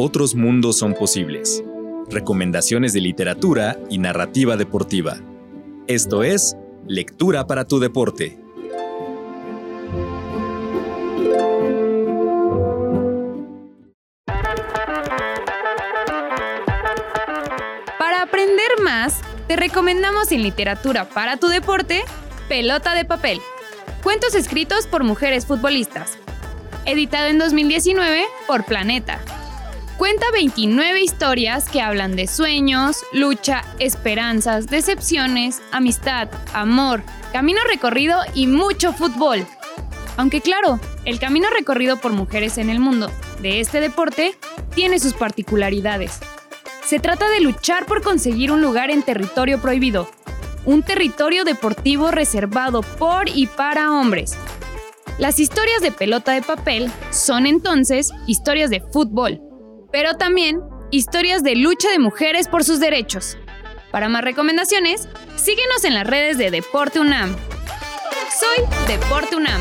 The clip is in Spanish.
otros mundos son posibles. Recomendaciones de literatura y narrativa deportiva. Esto es Lectura para tu deporte. Para aprender más, te recomendamos en Literatura para tu deporte, Pelota de Papel. Cuentos escritos por mujeres futbolistas. Editado en 2019 por Planeta. Cuenta 29 historias que hablan de sueños, lucha, esperanzas, decepciones, amistad, amor, camino recorrido y mucho fútbol. Aunque claro, el camino recorrido por mujeres en el mundo de este deporte tiene sus particularidades. Se trata de luchar por conseguir un lugar en territorio prohibido, un territorio deportivo reservado por y para hombres. Las historias de pelota de papel son entonces historias de fútbol, pero también historias de lucha de mujeres por sus derechos. Para más recomendaciones, síguenos en las redes de Deporte UNAM. Soy Deporte UNAM.